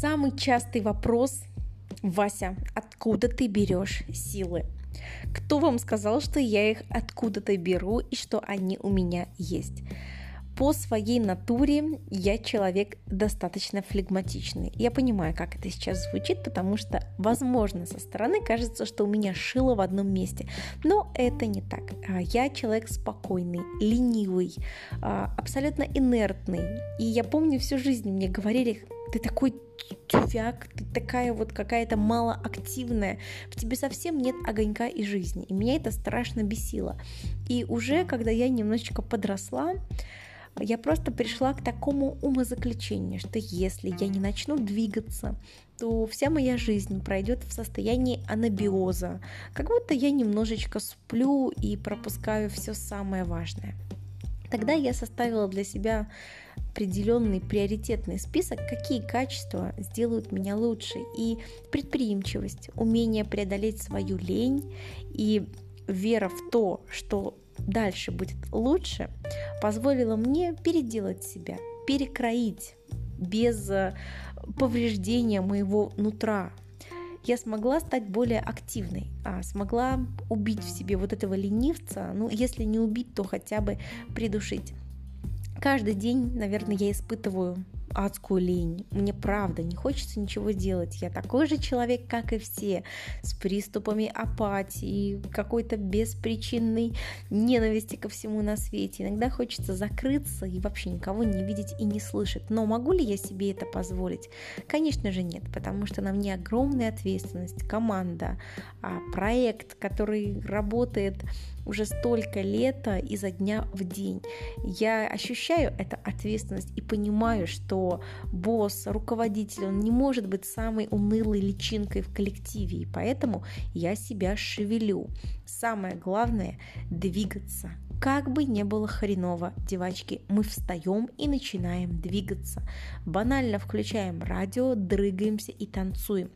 Самый частый вопрос, Вася, откуда ты берешь силы? Кто вам сказал, что я их откуда-то беру и что они у меня есть? По своей натуре я человек достаточно флегматичный. Я понимаю, как это сейчас звучит, потому что, возможно, со стороны кажется, что у меня шило в одном месте. Но это не так. А, я человек спокойный, ленивый, а, абсолютно инертный. И я помню, всю жизнь мне говорили, ты такой тюфяк, ты такая вот какая-то малоактивная, в тебе совсем нет огонька и жизни. И меня это страшно бесило. И уже, когда я немножечко подросла, я просто пришла к такому умозаключению, что если я не начну двигаться, то вся моя жизнь пройдет в состоянии анабиоза, как будто я немножечко сплю и пропускаю все самое важное. Тогда я составила для себя определенный приоритетный список, какие качества сделают меня лучше. И предприимчивость, умение преодолеть свою лень и вера в то, что дальше будет лучше, позволило мне переделать себя, перекроить без э, повреждения моего нутра. Я смогла стать более активной, а смогла убить в себе вот этого ленивца, ну, если не убить, то хотя бы придушить. Каждый день, наверное, я испытываю адскую лень. Мне правда не хочется ничего делать. Я такой же человек, как и все, с приступами апатии, какой-то беспричинной ненависти ко всему на свете. Иногда хочется закрыться и вообще никого не видеть и не слышать. Но могу ли я себе это позволить? Конечно же нет, потому что на мне огромная ответственность, команда, а, проект, который работает уже столько лета изо дня в день. Я ощущаю эту ответственность и понимаю, что босс, руководитель, он не может быть самой унылой личинкой в коллективе, и поэтому я себя шевелю. Самое главное – двигаться. Как бы не было хреново, девочки, мы встаем и начинаем двигаться. Банально включаем радио, дрыгаемся и танцуем.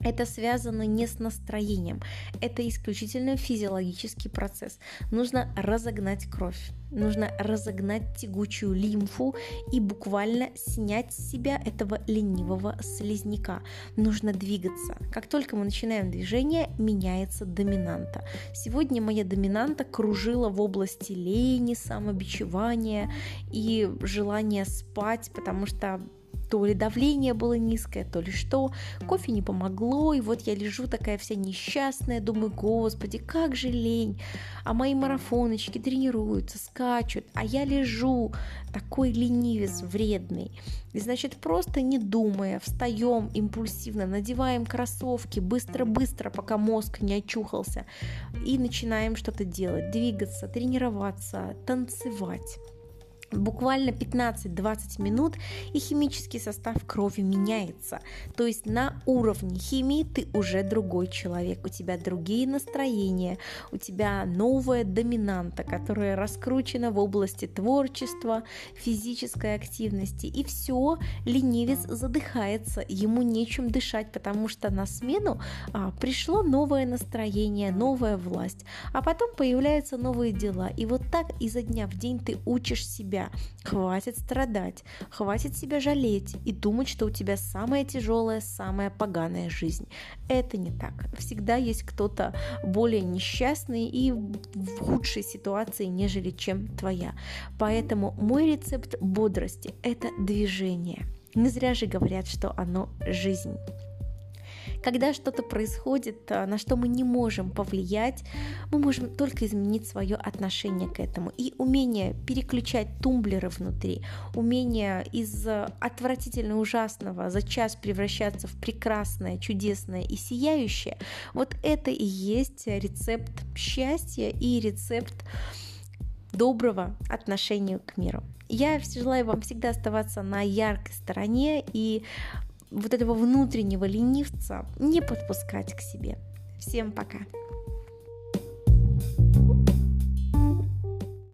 Это связано не с настроением, это исключительно физиологический процесс. Нужно разогнать кровь, нужно разогнать тягучую лимфу и буквально снять с себя этого ленивого слизняка. Нужно двигаться. Как только мы начинаем движение, меняется доминанта. Сегодня моя доминанта кружила в области лени, самобичевания и желания спать, потому что то ли давление было низкое, то ли что. Кофе не помогло, и вот я лежу такая вся несчастная, думаю, господи, как же лень. А мои марафоночки тренируются, скачут, а я лежу, такой ленивец вредный. И значит, просто не думая, встаем импульсивно, надеваем кроссовки быстро-быстро, пока мозг не очухался, и начинаем что-то делать, двигаться, тренироваться, танцевать буквально 15-20 минут, и химический состав крови меняется. То есть на уровне химии ты уже другой человек, у тебя другие настроения, у тебя новая доминанта, которая раскручена в области творчества, физической активности, и все, ленивец задыхается, ему нечем дышать, потому что на смену а, пришло новое настроение, новая власть, а потом появляются новые дела, и вот так изо дня в день ты учишь себя себя. Хватит страдать, хватит себя жалеть и думать, что у тебя самая тяжелая, самая поганая жизнь. Это не так. Всегда есть кто-то более несчастный и в худшей ситуации, нежели чем твоя. Поэтому мой рецепт бодрости – это движение. Не зря же говорят, что оно жизнь. Когда что-то происходит, а, на что мы не можем повлиять, мы можем только изменить свое отношение к этому. И умение переключать тумблеры внутри, умение из отвратительно ужасного за час превращаться в прекрасное, чудесное и сияющее, вот это и есть рецепт счастья и рецепт доброго отношения к миру. Я желаю вам всегда оставаться на яркой стороне и вот этого внутреннего ленивца не подпускать к себе. Всем пока!